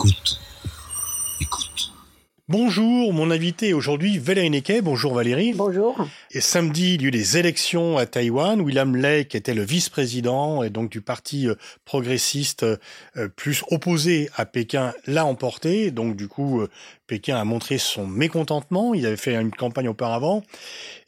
Écoute. Écoute. Bonjour, mon invité aujourd'hui Valérie Nequet. Bonjour Valérie. Bonjour. Et samedi, il y a eu des élections à Taïwan. William Lake était le vice-président et donc du parti euh, progressiste euh, plus opposé à Pékin l'a emporté. Donc du coup, euh, Pékin a montré son mécontentement. Il avait fait une campagne auparavant.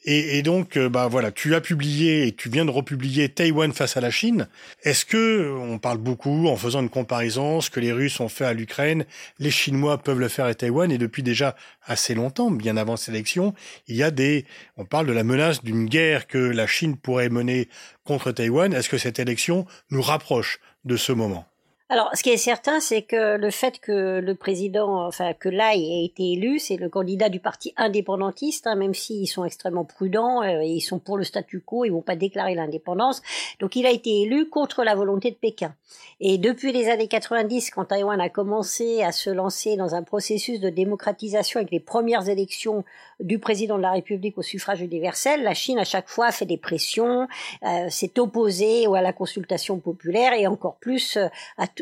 Et, et, donc, bah voilà, tu as publié et tu viens de republier Taïwan face à la Chine. Est-ce que on parle beaucoup en faisant une comparaison, ce que les Russes ont fait à l'Ukraine, les Chinois peuvent le faire à Taïwan? Et depuis déjà assez longtemps, bien avant cette élection, il y a des, on parle la menace d'une guerre que la Chine pourrait mener contre Taïwan. Est-ce que cette élection nous rapproche de ce moment? Alors, ce qui est certain, c'est que le fait que le président, enfin que Lai ait été élu, c'est le candidat du parti indépendantiste, hein, même s'ils sont extrêmement prudents, euh, ils sont pour le statu quo, ils vont pas déclarer l'indépendance. Donc, il a été élu contre la volonté de Pékin. Et depuis les années 90, quand Taïwan a commencé à se lancer dans un processus de démocratisation avec les premières élections du président de la République au suffrage universel, la Chine à chaque fois fait des pressions, euh, s'est opposée à la consultation populaire et encore plus euh, à euh,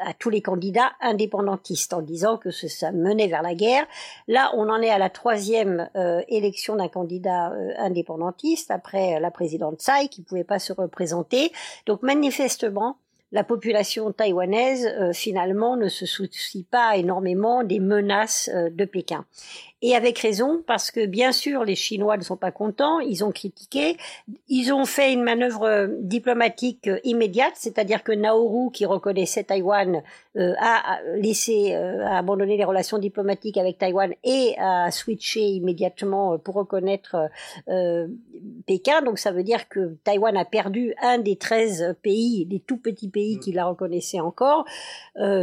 à tous les candidats indépendantistes en disant que ça menait vers la guerre. Là, on en est à la troisième euh, élection d'un candidat euh, indépendantiste après la présidente Tsai qui pouvait pas se représenter. Donc manifestement, la population taïwanaise finalement ne se soucie pas énormément des menaces de Pékin. Et avec raison, parce que bien sûr, les Chinois ne sont pas contents, ils ont critiqué, ils ont fait une manœuvre euh, diplomatique euh, immédiate, c'est-à-dire que Nauru, qui reconnaissait Taïwan, euh, a laissé, a abandonné les relations diplomatiques avec Taïwan et a switché immédiatement pour reconnaître Pékin. Donc ça veut dire que Taïwan a perdu un des 13 pays, des tout petits pays qui la reconnaissaient encore.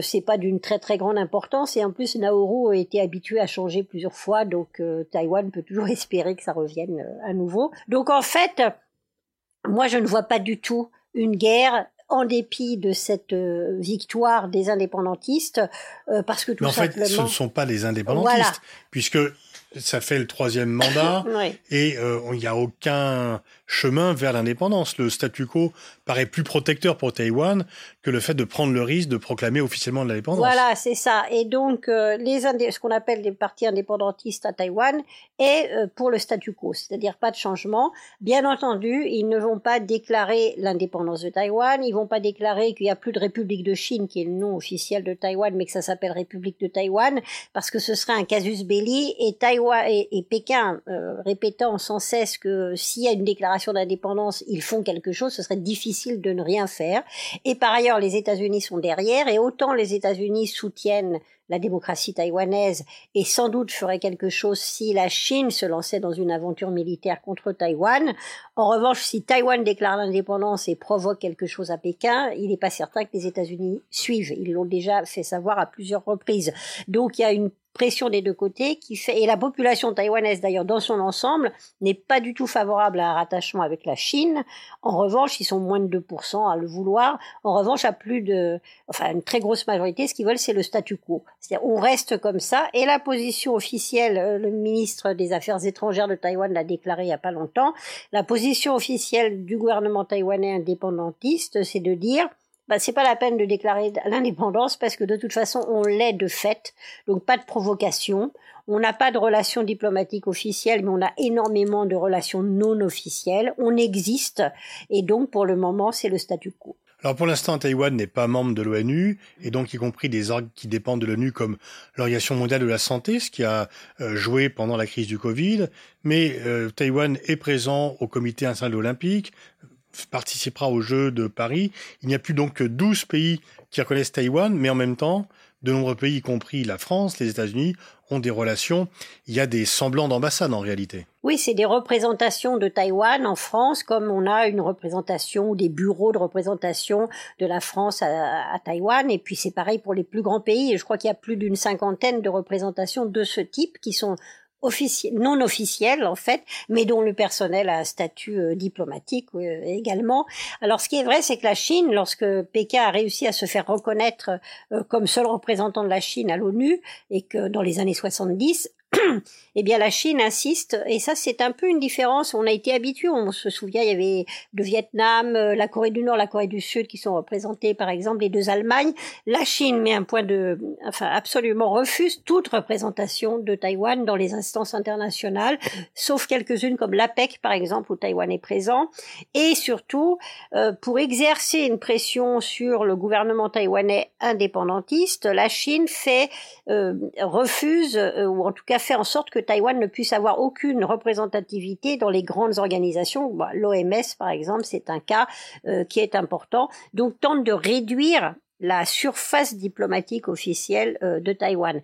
C'est pas d'une très très grande importance et en plus Nauru a été habitué à changer plusieurs fois donc euh, Taïwan peut toujours espérer que ça revienne euh, à nouveau. Donc en fait, moi je ne vois pas du tout une guerre en dépit de cette euh, victoire des indépendantistes, parce que tout Mais en fait, ce ne sont pas les indépendantistes, puisque ça fait le troisième mandat et il n'y a aucun chemin vers l'indépendance. Le statu quo paraît plus protecteur pour Taïwan que le fait de prendre le risque de proclamer officiellement l'indépendance. Voilà, c'est ça. Et donc, euh, les ce qu'on appelle les partis indépendantistes à Taïwan est euh, pour le statu quo, c'est-à-dire pas de changement. Bien entendu, ils ne vont pas déclarer l'indépendance de Taïwan, ils vont pas déclarer qu'il y a plus de République de Chine, qui est le nom officiel de Taïwan, mais que ça s'appelle République de Taïwan, parce que ce serait un casus belli, et Taïwan et, et Pékin euh, répétant sans cesse que s'il y a une déclaration d'indépendance, ils font quelque chose, ce serait difficile de ne rien faire. Et par ailleurs, les États-Unis sont derrière, et autant les États-Unis soutiennent la démocratie taïwanaise et sans doute feraient quelque chose si la Chine se lançait dans une aventure militaire contre Taïwan. En revanche, si Taïwan déclare l'indépendance et provoque quelque chose à Pékin, il n'est pas certain que les États-Unis suivent. Ils l'ont déjà fait savoir à plusieurs reprises. Donc il y a une pression des deux côtés qui fait et la population taïwanaise d'ailleurs dans son ensemble n'est pas du tout favorable à un rattachement avec la Chine. En revanche, ils sont moins de 2% à le vouloir. En revanche, à plus de enfin une très grosse majorité, ce qu'ils veulent c'est le statu quo. C'est-à-dire on reste comme ça et la position officielle euh, le ministre des Affaires étrangères de Taïwan l'a déclaré il y a pas longtemps, la position officielle du gouvernement taïwanais indépendantiste, c'est de dire bah, c'est pas la peine de déclarer l'indépendance parce que de toute façon on l'est de fait, donc pas de provocation. On n'a pas de relations diplomatiques officielles, mais on a énormément de relations non officielles. On existe et donc pour le moment c'est le statu quo. Alors pour l'instant, Taïwan n'est pas membre de l'ONU, et donc y compris des organes qui dépendent de l'ONU comme l'Organisation mondiale de la santé, ce qui a euh, joué pendant la crise du Covid. Mais euh, Taïwan est présent au Comité international olympique, participera aux Jeux de Paris. Il n'y a plus donc que 12 pays qui reconnaissent Taïwan, mais en même temps, de nombreux pays, y compris la France, les États-Unis, ont des relations. Il y a des semblants d'ambassade en réalité. Oui, c'est des représentations de Taïwan en France, comme on a une représentation ou des bureaux de représentation de la France à, à Taïwan. Et puis c'est pareil pour les plus grands pays. Et je crois qu'il y a plus d'une cinquantaine de représentations de ce type qui sont non officiel en fait, mais dont le personnel a un statut euh, diplomatique euh, également. Alors ce qui est vrai, c'est que la Chine, lorsque Pékin a réussi à se faire reconnaître euh, comme seul représentant de la Chine à l'ONU, et que dans les années 70, eh bien la Chine insiste, et ça c'est un peu une différence. On a été habitué, on se souvient, il y avait le Vietnam, euh, la Corée du Nord, la Corée du Sud qui sont représentés, par exemple, les deux Allemagnes. La Chine met un point de, enfin absolument refuse toute représentation de Taïwan dans les instances internationales, sauf quelques-unes comme l'APEC par exemple où Taïwan est présent. Et surtout, euh, pour exercer une pression sur le gouvernement taïwanais indépendantiste, la Chine fait euh, refuse ou en tout cas fait en sorte que Taïwan ne puisse avoir aucune représentativité dans les grandes organisations. L'OMS, par exemple, c'est un cas euh, qui est important. Donc, tente de réduire la surface diplomatique officielle euh, de Taïwan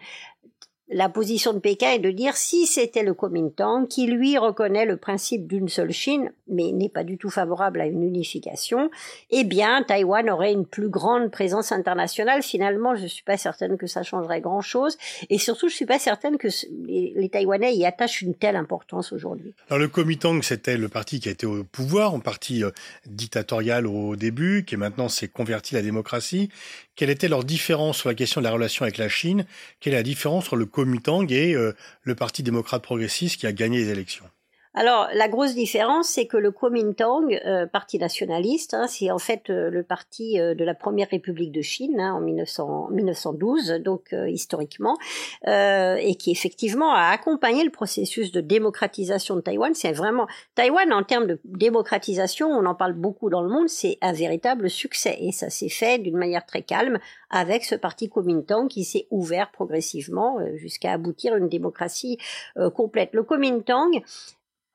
la position de Pékin est de dire si c'était le Kuomintang qui lui reconnaît le principe d'une seule Chine, mais n'est pas du tout favorable à une unification, eh bien Taïwan aurait une plus grande présence internationale. Finalement, je suis pas certaine que ça changerait grand chose, et surtout je suis pas certaine que les, Taïwanais y attachent une telle importance aujourd'hui. Alors le Kuomintang, c'était le parti qui a été au pouvoir, un parti euh, dictatorial au début, qui maintenant s'est converti à la démocratie. Quelle était leur différence sur la question de la relation avec la Chine Quelle est la différence entre le Kuomintang et euh, le Parti démocrate progressiste qui a gagné les élections? Alors, la grosse différence, c'est que le Kuomintang, euh, parti nationaliste, hein, c'est en fait euh, le parti euh, de la première République de Chine hein, en 1900, 1912, donc historiquement, et qui effectivement a accompagné le processus de démocratisation de Taïwan. C'est vraiment Taïwan en termes de démocratisation, on en parle beaucoup dans le monde, c'est un véritable succès, et ça s'est fait d'une manière très calme avec ce parti Kuomintang qui s'est ouvert progressivement jusqu'à aboutir à une démocratie complète. Le Kuomintang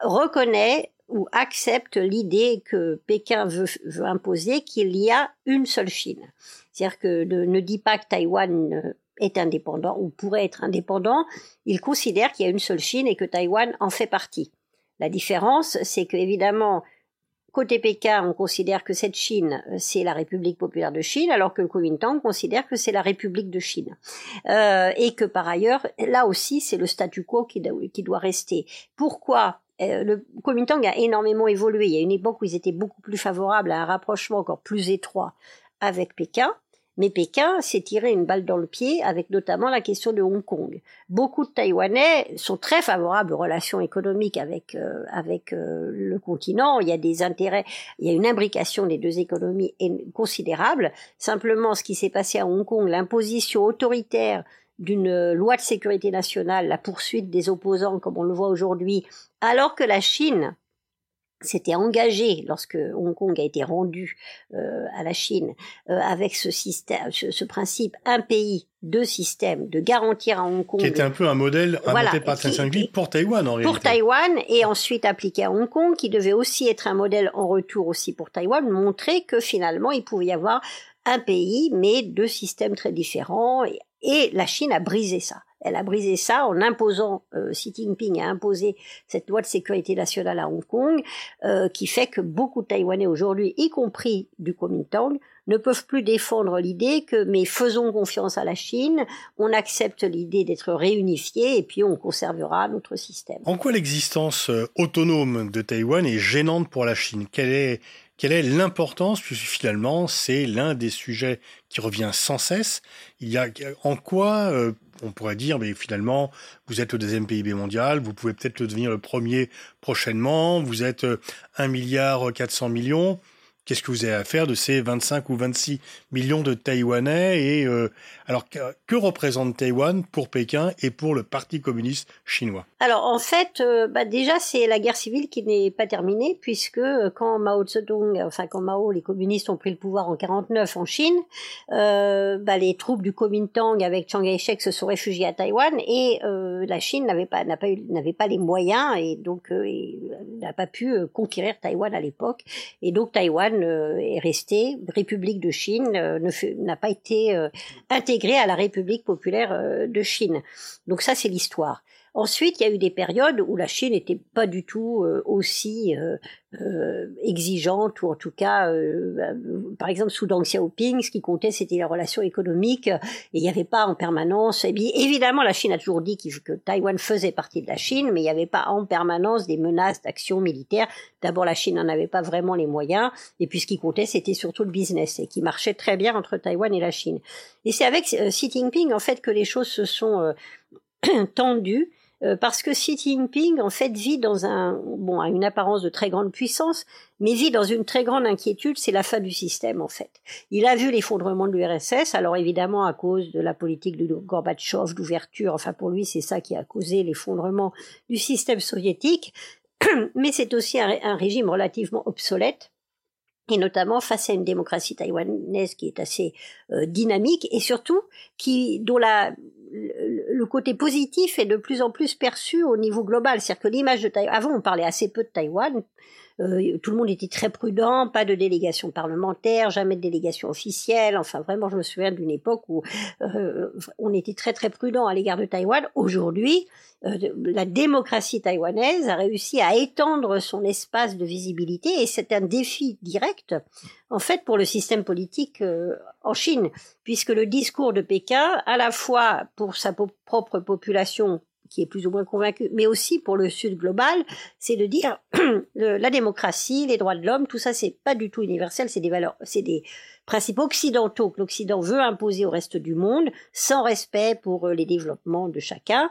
reconnaît ou accepte l'idée que Pékin veut, imposer qu'il y a une seule Chine. C'est-à-dire que ne, dit pas que Taïwan est indépendant ou pourrait être indépendant, il considère qu'il y a une seule Chine et que Taïwan en fait partie. La différence, c'est que évidemment, côté Pékin, on considère que cette Chine, c'est la République populaire de Chine, alors que le Kuomintang considère que c'est la République de Chine. Euh, et que par ailleurs, là aussi, c'est le statu quo qui doit rester. Pourquoi euh, le Kuomintang a énormément évolué. Il y a une époque où ils étaient beaucoup plus favorables à un rapprochement encore plus étroit avec Pékin. Mais Pékin s'est tiré une balle dans le pied avec notamment la question de Hong Kong. Beaucoup de Taïwanais sont très favorables aux relations économiques avec euh, avec euh, le continent. Il y a des intérêts, il y a une imbrication des deux économies considérable. Simplement, ce qui s'est passé à Hong Kong, l'imposition autoritaire d'une loi de sécurité nationale, la poursuite des opposants, comme on le voit aujourd'hui, alors que la Chine s'était engagée lorsque Hong Kong a été rendu euh, à la Chine euh, avec ce système, ce, principe un pays deux systèmes, de garantir à Hong Kong qui était un peu un modèle inventé par pour Taïwan en réalité. Pour Taïwan et ensuite appliqué à Hong Kong, qui devait aussi être un modèle en retour aussi pour Taïwan, montrer que finalement il pouvait y avoir un pays mais deux systèmes très différents et la Chine a brisé ça. Elle a brisé ça en imposant, euh, Xi Jinping a imposé cette loi de sécurité nationale à Hong Kong, euh, qui fait que beaucoup de Taïwanais aujourd'hui, y compris du Kuomintang, ne peuvent plus défendre l'idée que mais faisons confiance à la Chine, on accepte l'idée d'être réunifié et puis on conservera notre système. En quoi l'existence euh, autonome de Taïwan est gênante pour la Chine? Quelle est quelle est l'importance, puisque finalement c'est l'un des sujets qui revient sans cesse. Il y a en quoi euh, on pourrait dire, mais finalement, vous êtes le deuxième PIB mondial, vous pouvez peut-être devenir le premier prochainement, vous êtes 1 euh, milliard 400 millions qu'est-ce que vous avez à faire de ces 25 ou 26 millions de Taïwanais et euh, alors que, représente Taïwan pour Pékin et pour le Parti communiste chinois? Alors en fait, euh, bah déjà c'est la guerre civile qui n'est pas terminée puisque euh, quand Mao Zedong, enfin quand Mao, les communistes ont pris le pouvoir en 49 en Chine, bah, les troupes du Kuomintang avec Chiang Kai-shek se sont réfugiées à Taïwan et la Chine n'avait pas pas n'avait pas les moyens et donc n'a pas pu conquérir Taïwan à l'époque. Et donc Taïwan euh, est restée, République de Chine euh, n'a pas été euh, intégrée à la République populaire de Chine. Donc ça, c'est l'histoire. Ensuite, il y a eu des périodes où la Chine n'était pas du tout aussi euh, exigeante ou en tout cas, euh, euh, par exemple sous Deng Xiaoping, ce qui comptait c'était les relations économiques et il n'y avait pas en permanence. Évidemment, la Chine a toujours dit que Taïwan faisait partie de la Chine, mais il n'y avait pas en permanence des menaces d'action militaire. D'abord, la Chine n'en avait pas vraiment les moyens, et puis ce qui comptait c'était surtout le business et qui marchait très bien entre Taïwan et la Chine. Et c'est avec Xi Jinping en fait que les choses se sont tendues Euh, parce que Xi Jinping, en fait, vit dans un, bon, a une apparence de très grande puissance, mais vit dans une très grande inquiétude, c'est la fin du système, en fait. Il a vu l'effondrement de l'URSS, alors évidemment à cause de la politique de Gorbatchev, d'ouverture, enfin pour lui, c'est ça qui a causé l'effondrement du système soviétique, mais c'est aussi un régime relativement obsolète et notamment face à une démocratie taïwanaise qui est assez euh, dynamique et surtout qui dont la le côté positif est de plus en plus perçu au niveau global. C'est-à-dire que l'image de Taïwan, avant on parlait assez peu de Taïwan, euh, tout le monde était très prudent, pas de délégation parlementaire, jamais de délégation officielle. Enfin, vraiment, je me souviens d'une époque où euh, on était très très prudent à l'égard de Taïwan. Aujourd'hui, euh, la démocratie taïwanaise a réussi à étendre son espace de visibilité et c'est un défi direct, en fait, pour le système politique en Chine, puisque le discours de Pékin, à la fois pour sa propre population qui est plus ou moins convaincu, mais aussi pour le Sud global, c'est de dire la démocratie, les droits de l'homme, tout ça, c'est pas du tout universel, c'est des valeurs, c'est des principes occidentaux que l'Occident veut imposer au reste du monde, sans respect pour euh, les développements de chacun.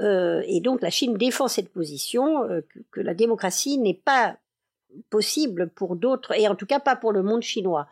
Euh, et donc la Chine défend cette position euh, que, que la démocratie n'est pas possible pour d'autres, et en tout cas pas pour le monde chinois.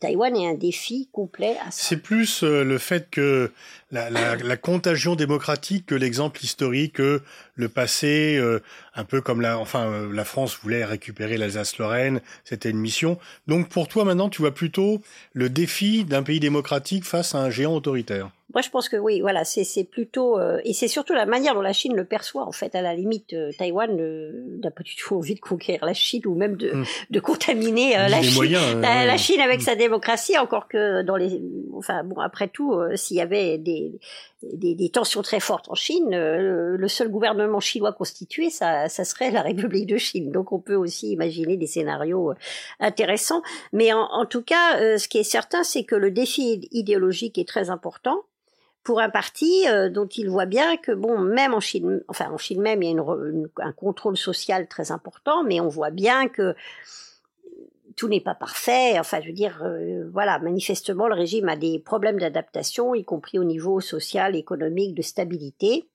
Taïwan est un défi complet à ça. C'est plus euh, le fait que la, contagion démocratique que l'exemple historique que le passé, euh, un peu comme enfin, euh, la France voulait récupérer l'Alsace-Lorraine, c'était une mission. Donc pour toi maintenant, tu vois plutôt le défi d'un pays démocratique face à un géant autoritaire. Moi, je pense que oui, voilà, c'est plutôt euh, et c'est surtout la manière dont la Chine le perçoit. En fait, à la limite, euh, Taïwan n'a pas du tout envie de conquérir la Chine ou même de, mm. de contaminer la, Chine, moyens, la, Chine avec mm. sa démocratie. Encore que dans les, enfin bon, après tout, s'il y avait des, des, des, tensions très fortes en Chine, le seul gouvernement chinois constitué, ça, ça serait la République de Chine. Donc, on peut aussi imaginer des scénarios intéressants. Mais en, en tout cas, ce qui est certain, c'est que le défi idéologique est très important pour un parti euh, dont il voit bien que bon, même en Chine, enfin en Chine même, il y a un contrôle social très important, mais on voit bien que tout n'est pas parfait. Enfin, je veux dire, euh, voilà, manifestement, le régime a des problèmes d'adaptation, y compris au niveau social, économique, de stabilité.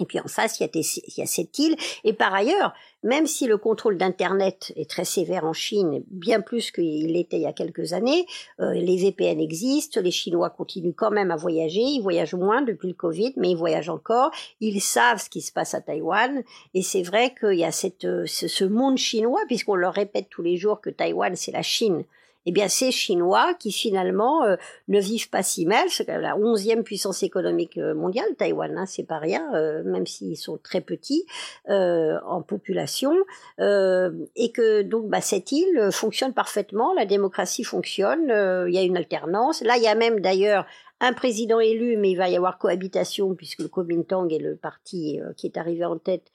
Et puis en face, il y, a cette île. Et par ailleurs, même si le contrôle d'Internet est très sévère en Chine, bien plus qu'il l'était il y a quelques années, euh, les VPN existent, les Chinois continuent quand même à voyager, ils voyagent moins depuis le Covid, mais ils voyagent encore, ils savent ce qui se passe à Taïwan, et c'est vrai qu'il y a euh, ce monde chinois, puisqu'on leur répète tous les jours que Taïwan c'est la Chine, eh bien ces Chinois qui finalement euh, ne vivent pas si mal, c'est la onzième puissance économique euh, mondiale, Taïwan, hein, c'est pas rien, euh, même s'ils sont très petits en population, et que donc bah, cette île fonctionne parfaitement, la démocratie fonctionne, il y a une alternance. Là, il y a même d'ailleurs un président élu, mais il va y avoir cohabitation puisque le Kuomintang est le parti qui est arrivé en tête,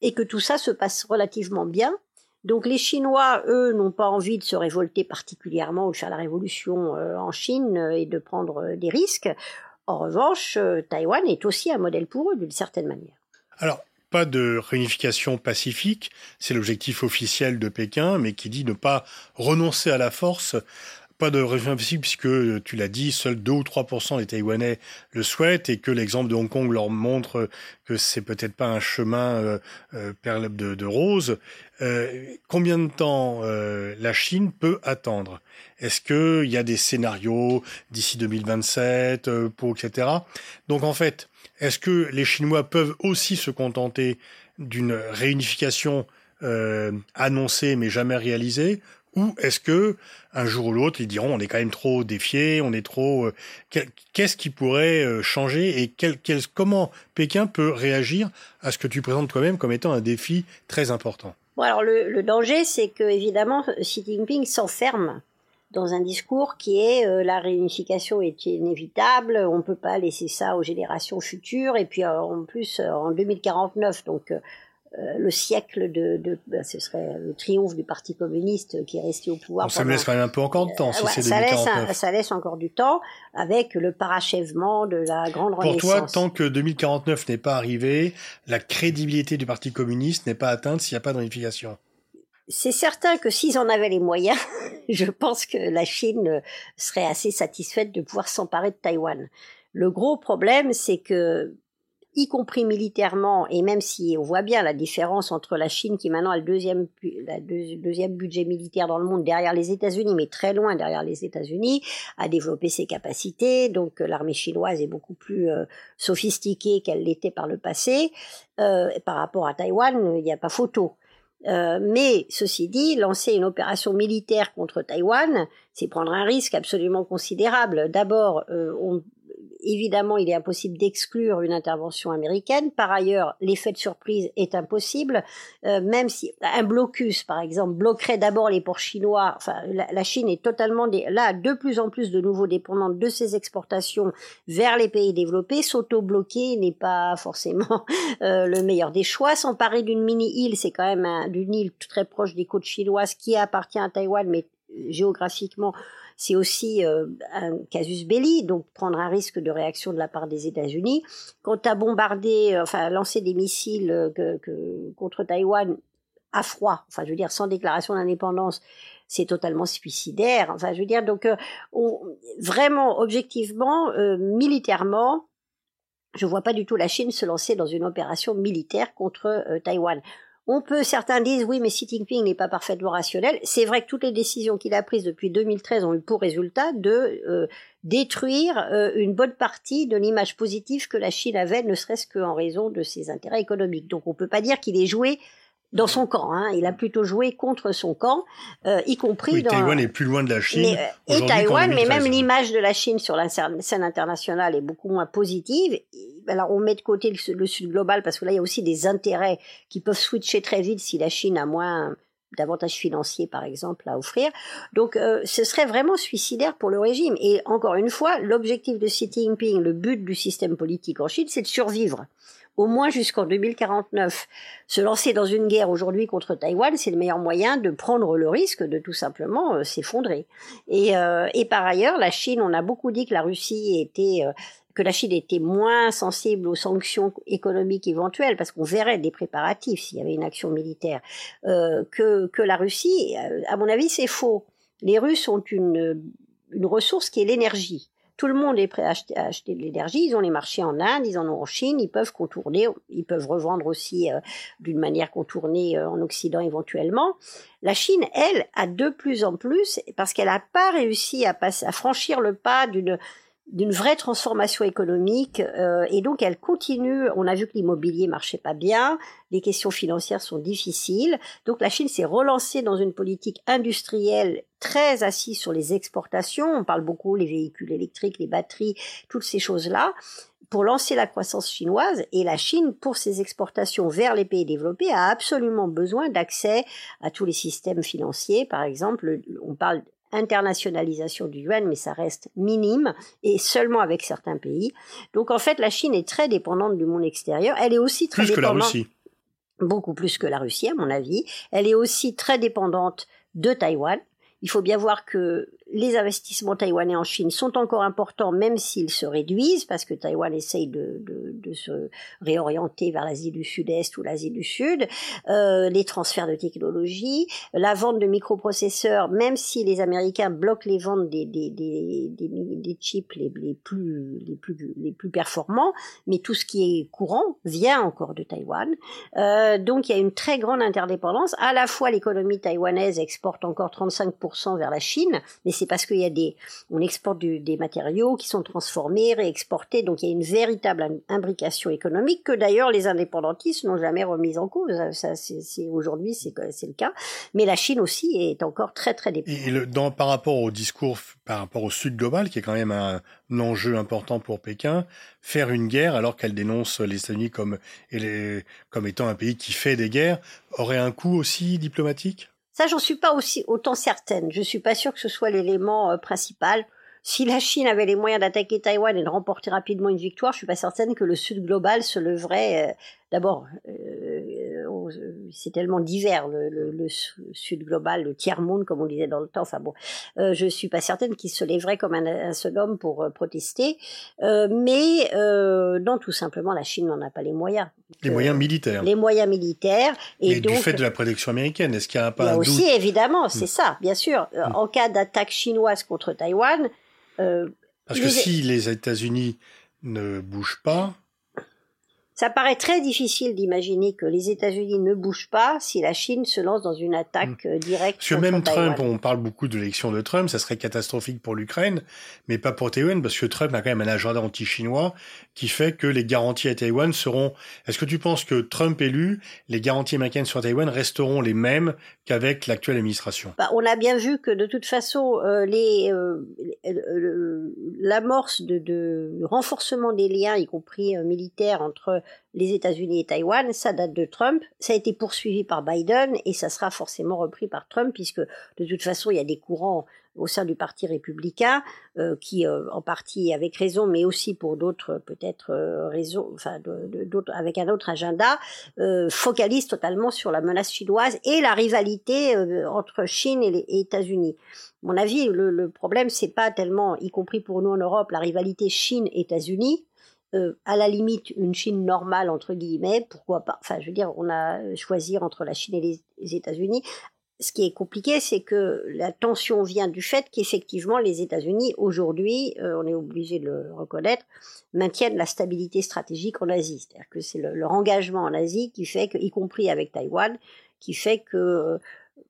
et que tout ça se passe relativement bien. Donc les Chinois, eux, n'ont pas envie de se révolter particulièrement de faire la révolution euh, en Chine euh, et de prendre euh, des risques. En revanche, Taïwan est aussi un modèle pour eux d'une certaine manière. Alors, pas de réunification pacifique, c'est l'objectif officiel de Pékin, mais qui dit ne pas renoncer à la force pas de région possible puisque tu l'as dit, seuls 2 ou 3% des Taïwanais le souhaitent et que l'exemple de Hong Kong leur montre que c'est peut-être pas un chemin euh, euh de, de rose. Euh, combien de temps euh, la Chine peut attendre? Est-ce qu'il y a des scénarios d'ici 2027 euh, pour etc. Donc en fait, est-ce que les Chinois peuvent aussi se contenter d'une réunification annoncée mais jamais réalisée? Ou est-ce que un jour ou l'autre, ils diront on est quand même trop défié, on est trop. Euh, qu'est-ce qui pourrait euh, changer et quel, comment Pékin peut réagir à ce que tu présentes toi-même comme étant un défi très important? Alors le, le danger, c'est que évidemment Xi Jinping s'enferme dans un discours qui est euh, la réunification est inévitable, on ne peut pas laisser ça aux générations futures, et puis en plus en 2049, donc euh, le siècle de, de ben, ce serait le triomphe du Parti communiste qui est resté au pouvoir. ça me laisse quand même un peu encore de temps, si c'est ça laisse, ça laisse encore du temps, avec le parachèvement de la grande Pour renaissance. Pour toi, tant que 2049 n'est pas arrivé, la crédibilité du Parti communiste n'est pas atteinte s'il n'y a pas de réunification. C'est certain que s'ils en avaient les moyens, je pense que la Chine serait assez satisfaite de pouvoir s'emparer de Taïwan. Le gros problème, c'est que y compris militairement, et même si on voit bien la différence entre la Chine, qui maintenant a le deuxième, deuxième budget militaire dans le monde derrière les États-Unis, mais très loin derrière les États-Unis, a développé ses capacités, donc euh, l'armée chinoise est beaucoup plus euh, sophistiquée qu'elle l'était par le passé. Euh, par rapport à Taïwan, il n'y a pas photo. Mais ceci dit, lancer une opération militaire contre Taïwan, c'est prendre un risque absolument considérable. D'abord, on, évidemment, il est impossible d'exclure une intervention américaine. Par ailleurs, l'effet de surprise est impossible, euh, même si un blocus, par exemple, bloquerait d'abord les ports chinois. Enfin, la, Chine est totalement là de plus en plus de nouveau dépendante de ses exportations vers les pays développés. S'auto-bloquer n'est pas forcément euh, le meilleur des choix. S'emparer d'une mini-île, c'est quand même d'une île très proche des côtes chinoises qui appartient à Taïwan, mais géographiquement c'est aussi euh, un casus belli, donc prendre un risque de réaction de la part des États-Unis. Quant à bombarder, euh, enfin lancer des missiles euh, que, contre Taïwan à froid, enfin je veux dire sans déclaration d'indépendance, c'est totalement suicidaire. Enfin je veux dire donc vraiment objectivement militairement, je vois pas du tout la Chine se lancer dans une opération militaire contre Taïwan. On peut, certains disent, oui, mais Xi Jinping n'est pas parfaitement rationnel. C'est vrai que toutes les décisions qu'il a prises depuis 2013 ont eu pour résultat de euh, détruire euh, une bonne partie de l'image positive que la Chine avait, ne serait-ce qu'en raison de ses intérêts économiques. Donc on ne peut pas dire qu'il ait joué dans son camp. Hein. Il a plutôt joué contre son camp, euh, y compris oui, dans... Taïwan est plus loin de la Chine. et Taïwan, mais même l'image de la Chine sur la scène internationale est beaucoup moins positive. Alors on met de côté le, Sud global parce que là il y a aussi des intérêts qui peuvent switcher très vite si la Chine a moins d'avantages financiers par exemple à offrir. Donc euh, ce serait vraiment suicidaire pour le régime. Et encore une fois, l'objectif de Xi Jinping, le but du système politique en Chine, c'est de survivre au moins jusqu'en 2049. Se lancer dans une guerre aujourd'hui contre Taïwan, c'est le meilleur moyen de prendre le risque de tout simplement euh, s'effondrer. Et, euh, et, par ailleurs, la Chine, on a beaucoup dit que la Russie était euh, que la Chine était moins sensible aux sanctions économiques éventuelles, parce qu'on verrait des préparatifs s'il y avait une action militaire, que, que la Russie, à mon avis, c'est faux. Les Russes ont une, une ressource qui est l'énergie. Tout le monde est prêt à acheter, de l'énergie. Ils ont les marchés en Inde, ils en ont en Chine. Ils peuvent contourner, ils peuvent revendre aussi euh, d'une manière contournée euh, en Occident éventuellement. La Chine, elle, a de plus en plus, parce qu'elle n'a pas réussi à, à franchir le pas d'une d'une vraie transformation économique euh, et donc elle continue. On a vu que l'immobilier marchait pas bien, les questions financières sont difficiles. Donc la Chine s'est relancée dans une politique industrielle très assise sur les exportations. On parle beaucoup les véhicules électriques, les batteries, toutes ces choses-là pour lancer la croissance chinoise et la Chine, pour ses exportations vers les pays développés, a absolument besoin d'accès à tous les systèmes financiers. Par exemple, on parle internationalisation du yuan, mais ça reste minime et seulement avec certains pays. Donc en fait, la Chine est très dépendante du monde extérieur. Elle est aussi très plus dépendante. que la Russie. Beaucoup plus que la Russie, à mon avis. Elle est aussi très dépendante de Taïwan. Il faut bien voir que les investissements taïwanais en Chine sont encore importants, même s'ils se réduisent, parce que Taïwan essaye de, de, de se réorienter vers l'Asie du Sud-Est ou l'Asie du Sud, euh, les transferts de technologie, la vente de microprocesseurs, même si les Américains bloquent les ventes des, des, des, des, des chips les, les, plus, les, plus, les plus performants, mais tout ce qui est courant vient encore de Taïwan. Euh, donc il y a une très grande interdépendance. À la fois l'économie taïwanaise exporte encore 35% vers la Chine, mais c'est parce qu'il y a des, on exporte des matériaux qui sont transformés, réexportés, donc il y a une véritable imbrication économique que d'ailleurs les indépendantistes n'ont jamais remise en cause. Ça, c'est, aujourd'hui, c'est, le cas. Mais la Chine aussi est encore très très dépendante. Et dans, par rapport au discours, par rapport au Sud global, qui est quand même un, enjeu important pour Pékin, faire une guerre alors qu'elle dénonce les États-Unis comme étant un pays qui fait des guerres, aurait un coût aussi diplomatique? Ça, j'en suis pas aussi autant certaine. Je suis pas sûre que ce soit l'élément euh, principal. Si la Chine avait les moyens d'attaquer Taïwan et de remporter rapidement une victoire, je suis pas certaine que le Sud global se leverait euh, D'abord, euh, c'est tellement divers le, le, le, sud global, le tiers monde comme on disait dans le temps. Enfin bon, euh, je suis pas certaine qu'il se lèverait comme un, un seul homme pour euh, protester, euh, mais euh, non, tout simplement, la Chine n'en a pas les moyens. Les moyens militaires. Les moyens militaires. Et mais donc, du fait de la protection américaine, est-ce qu'il y a pas un aussi, doute? évidemment, c'est hmm. ça, bien sûr. Hmm. En cas d'attaque chinoise contre Taïwan. Parce que si les États-Unis ne bougent pas, ça paraît très difficile d'imaginer que les États-Unis ne bougent pas si la Chine se lance dans une attaque euh, directe. Parce que même Trump, on parle beaucoup de l'élection de Trump, ça serait catastrophique pour l'Ukraine, mais pas pour Taïwan, parce que Trump a quand même un agenda anti-chinois qui fait que les garanties à Taïwan seront. Est-ce que tu penses que Trump élu, les garanties américaines sur Taïwan resteront les mêmes qu'avec l'actuelle administration? Bah, On a bien vu que de toute façon, euh, les euh, l'amorce de, de renforcement des liens, y compris militaires, entre les États-Unis et Taïwan, ça date de Trump, ça a été poursuivi par Biden et ça sera forcément repris par Trump puisque de toute façon il y a des courants au sein du parti républicain euh, qui euh, en partie avec raison mais aussi pour d'autres peut-être euh, raisons enfin avec un autre agenda focalisent totalement sur la menace chinoise et la rivalité entre Chine et les États-Unis. Mon avis, le, le problème c'est pas tellement, y compris pour nous en Europe, la rivalité Chine-États-Unis, euh, à la limite une Chine normale entre guillemets, pourquoi pas Enfin, je veux dire, on a choisi entre la Chine et les, États-Unis. Ce qui est compliqué, c'est que la tension vient du fait qu'effectivement les États-Unis aujourd'hui, euh, on est obligé de le reconnaître, maintiennent la stabilité stratégique en Asie. C'est-à-dire que c'est leur engagement en Asie qui fait que, y compris avec Taïwan, qui fait que euh,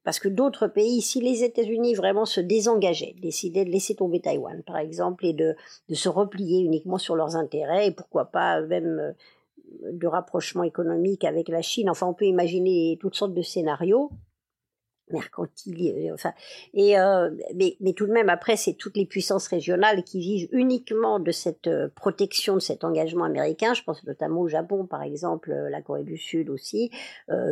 parce que d'autres pays, si les États-Unis vraiment se désengageaient, décidaient de laisser tomber Taïwan, par exemple, et de, se replier uniquement sur leurs intérêts, et pourquoi pas même euh, de rapprochement économique avec la Chine, enfin on peut imaginer toutes sortes de scénarios, mercantile, euh, enfin, et euh, mais, mais tout de même après c'est toutes les puissances régionales qui vivent uniquement de cette euh, protection, de cet engagement américain. Je pense notamment au Japon, par exemple, la Corée du Sud aussi,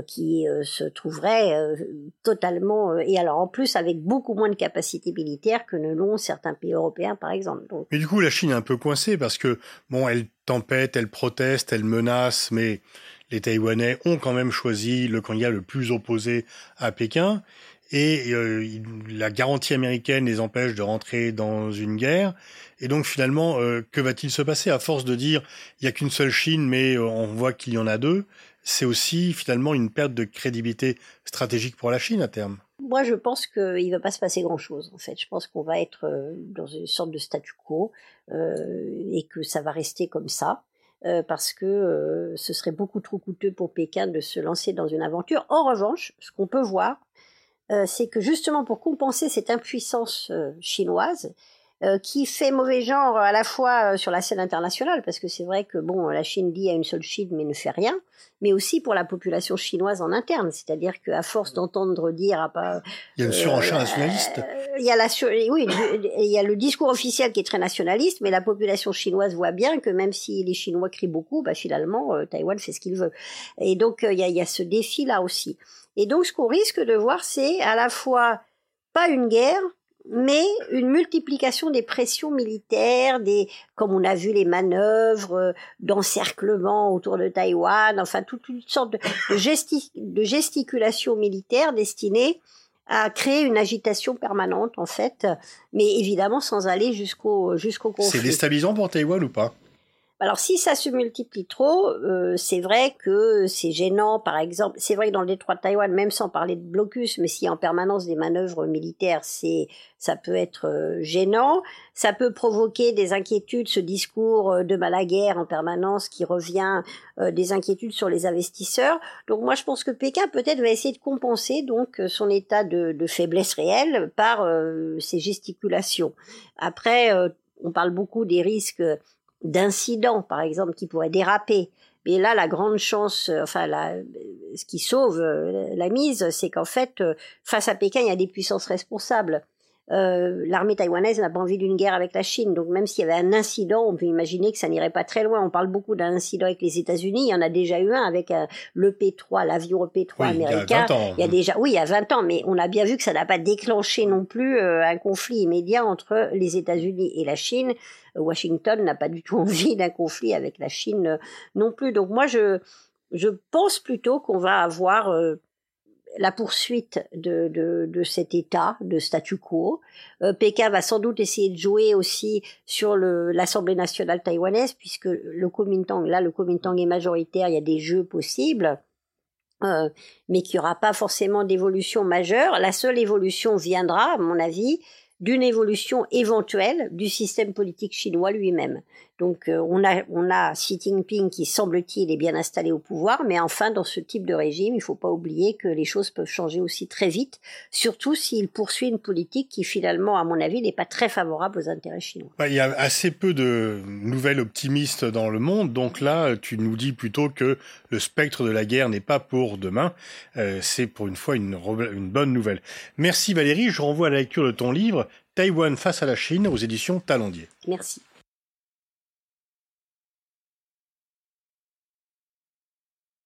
qui se trouverait totalement et alors en plus avec beaucoup moins de capacités militaires que ne l'ont certains pays européens, par exemple. Donc, mais du coup, la Chine est un peu coincée parce que bon, elle tempête, elle proteste, elle menace, mais les Taïwanais ont quand même choisi le candidat le plus opposé à Pékin et euh, la garantie américaine les empêche de rentrer dans une guerre. Et donc finalement, euh, que va-t-il se passer? À force de dire il n'y a qu'une seule Chine, mais euh, on voit qu'il y en a deux C'est aussi finalement une perte de crédibilité stratégique pour la Chine à terme. Moi, je pense qu'il ne va pas se passer grand-chose. En fait, je pense qu'on va être dans une sorte de statu quo et que ça va rester comme ça. Euh, parce que euh, ce serait beaucoup trop coûteux pour Pékin de se lancer dans une aventure. En revanche, ce qu'on peut voir, euh, c'est que justement pour compenser cette impuissance chinoise, euh, qui fait mauvais genre à la fois euh, sur la scène internationale, parce que c'est vrai que bon, la Chine dit à une seule Chine mais ne fait rien, mais aussi pour la population chinoise en interne, c'est-à-dire qu'à force d'entendre dire ah, pas, il y a une surenchère euh, nationaliste. Il y a la oui, il y a le discours officiel qui est très nationaliste, mais la population chinoise voit bien que même si les Chinois crient beaucoup, bah finalement Taïwan fait ce qu'il veut. Et donc il y a, il y a ce défi là aussi. Et donc ce qu'on risque de voir, c'est à la fois pas une guerre, mais une multiplication des pressions militaires, des, comme on a vu les manœuvres euh, d'encerclement autour de Taïwan, enfin toute une sorte de, de, gesticulation militaire destinée à créer une agitation permanente en fait, mais évidemment sans aller jusqu'au jusqu'au conflit. C'est déstabilisant pour Taïwan ou pas? Alors si ça se multiplie trop, euh, c'est vrai que c'est gênant. Par exemple, c'est vrai que dans le détroit de Taïwan, même sans parler de blocus, mais s'il y a en permanence des manœuvres militaires, c'est ça peut être euh, gênant. Ça peut provoquer des inquiétudes, ce discours euh, de malaguerre en permanence qui revient, des inquiétudes sur les investisseurs. Donc moi, je pense que Pékin peut-être va essayer de compenser donc son état de, de faiblesse réelle par ses gesticulations. Après, on parle beaucoup des risques d'incidents, par exemple, qui pourraient déraper. Mais là, la grande chance, euh, enfin, ce qui sauve euh, la mise, c'est qu'en fait, euh, face à Pékin, il y a des puissances responsables. Euh, l'armée taïwanaise n'a pas envie d'une guerre avec la Chine. Donc même s'il y avait un incident, on peut imaginer que ça n'irait pas très loin. On parle beaucoup d'un incident avec les États-Unis. Il y en a déjà eu un avec le P3, l'avion P3 américain. Il y, a il y a déjà, oui, il y a 20 ans, mais on a bien vu que ça n'a pas déclenché non plus un conflit immédiat entre les États-Unis et la Chine. Washington n'a pas du tout envie d'un conflit avec la Chine euh, non plus. Donc moi, je, je pense plutôt qu'on va avoir euh, la poursuite de, de, cet état de statu quo. Euh, Pékin va sans doute essayer de jouer aussi sur l'Assemblée nationale taïwanaise, puisque le Kuomintang, là, le Kuomintang est majoritaire, il y a des jeux possibles. mais qu'il n'y aura pas forcément d'évolution majeure. La seule évolution viendra, à mon avis, d'une évolution éventuelle du système politique chinois lui-même. Donc euh, on a on a Xi Jinping qui semble-t-il est bien installé au pouvoir, mais enfin dans ce type de régime, il faut pas oublier que les choses peuvent changer aussi très vite, surtout s'il poursuit une politique qui finalement, à mon avis, n'est pas très favorable aux intérêts chinois. Bah, il y a assez peu de nouvelles optimistes dans le monde, donc là tu nous dis plutôt que le spectre de la guerre n'est pas pour demain, euh, c'est pour une fois une, une bonne nouvelle. Merci Valérie, je renvoie à la lecture de ton livre Taïwan face à la Chine aux éditions Talendier. Merci.